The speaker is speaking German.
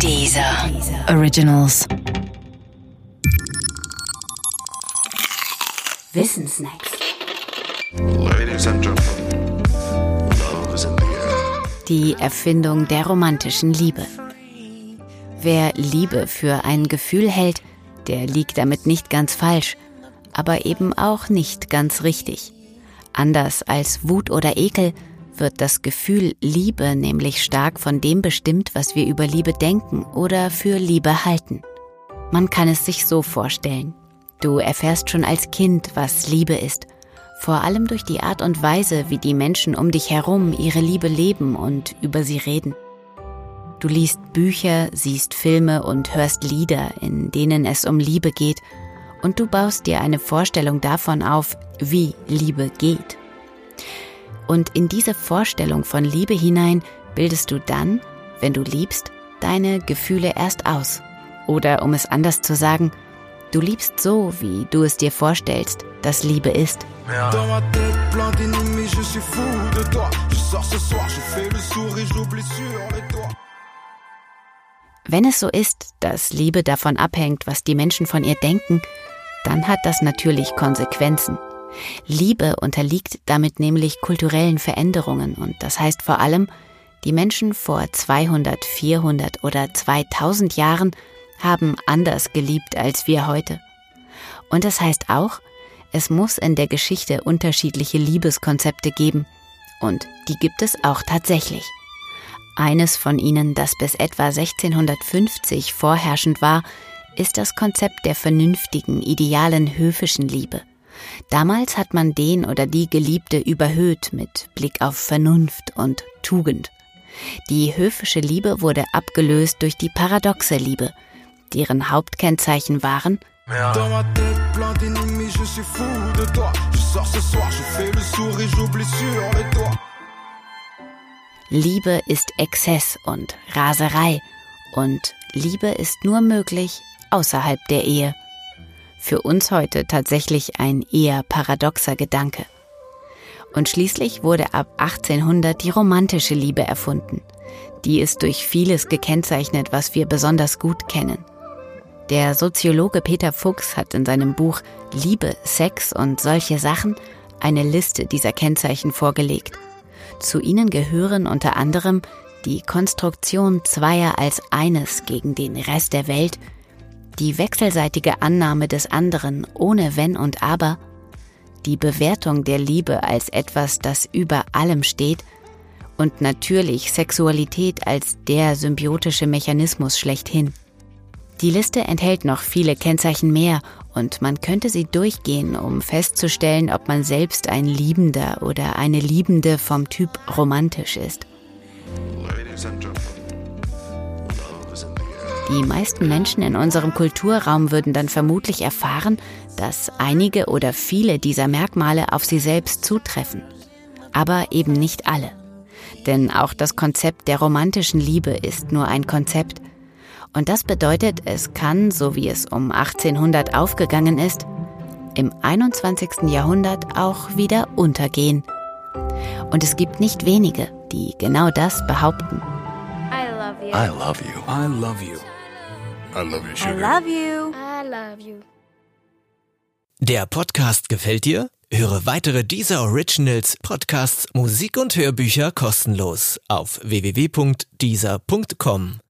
Dieser Originals. Wissensnacks. Ladies and gentlemen, love is in the air. Die Erfindung der romantischen Liebe. Wer Liebe für ein Gefühl hält, der liegt damit nicht ganz falsch, aber eben auch nicht ganz richtig. Anders als Wut oder Ekel wird das Gefühl Liebe nämlich stark von dem bestimmt, was wir über Liebe denken oder für Liebe halten. Man kann es sich so vorstellen. Du erfährst schon als Kind, was Liebe ist, vor allem durch die Art und Weise, wie die Menschen um dich herum ihre Liebe leben und über sie reden. Du liest Bücher, siehst Filme und hörst Lieder, in denen es um Liebe geht, und du baust dir eine Vorstellung davon auf, wie Liebe geht. Und in diese Vorstellung von Liebe hinein bildest du dann, wenn du liebst, deine Gefühle erst aus. Oder um es anders zu sagen, du liebst so, wie du es dir vorstellst, dass Liebe ist. Wenn es so ist, dass Liebe davon abhängt, was die Menschen von ihr denken, dann hat das natürlich Konsequenzen. Liebe unterliegt damit nämlich kulturellen Veränderungen und das heißt vor allem, die Menschen vor 200, 400 oder 2000 Jahren haben anders geliebt als wir heute. Und das heißt auch, es muss in der Geschichte unterschiedliche Liebeskonzepte geben. Und die gibt es auch tatsächlich. Eines von ihnen, das bis etwa 1650 vorherrschend war, ist das Konzept der vernünftigen, idealen, höfischen Liebe. Damals hat man den oder die Geliebte überhöht mit Blick auf Vernunft und Tugend. Die höfische Liebe wurde abgelöst durch die paradoxe Liebe, deren Hauptkennzeichen waren toits. Liebe ist Exzess und Raserei und Liebe ist nur möglich außerhalb der Ehe. Für uns heute tatsächlich ein eher paradoxer Gedanke. Und schließlich wurde ab 1800 die romantische Liebe erfunden. Die ist durch vieles gekennzeichnet, was wir besonders gut kennen. Der Soziologe Peter Fuchs hat in seinem Buch Liebe, Sex und solche Sachen eine Liste dieser Kennzeichen vorgelegt. Zu ihnen gehören unter anderem die Konstruktion zweier als eines gegen den Rest der Welt, die wechselseitige Annahme des anderen ohne Wenn und Aber, die Bewertung der Liebe als etwas, das über allem steht, und natürlich Sexualität als der symbiotische Mechanismus schlechthin. Die Liste enthält noch viele Kennzeichen mehr und man könnte sie durchgehen, um festzustellen, ob man selbst ein Liebender oder eine Liebende vom Typ romantisch ist. Ladies and gentlemen, Die meisten Menschen in unserem Kulturraum würden dann vermutlich erfahren, dass einige oder viele dieser Merkmale auf sie selbst zutreffen. Aber eben nicht alle. Denn auch das Konzept der romantischen Liebe ist nur ein Konzept. Und das bedeutet, es kann, so wie es um 1800 aufgegangen ist, im 21. Jahrhundert auch wieder untergehen. Und es gibt nicht wenige, die genau das behaupten. I love you. I love you. I love you. I love you, I sugar. love you. I love you. Der Podcast gefällt dir? Höre weitere dieser Originals, Podcasts, Musik und Hörbücher kostenlos auf www.dieser.com.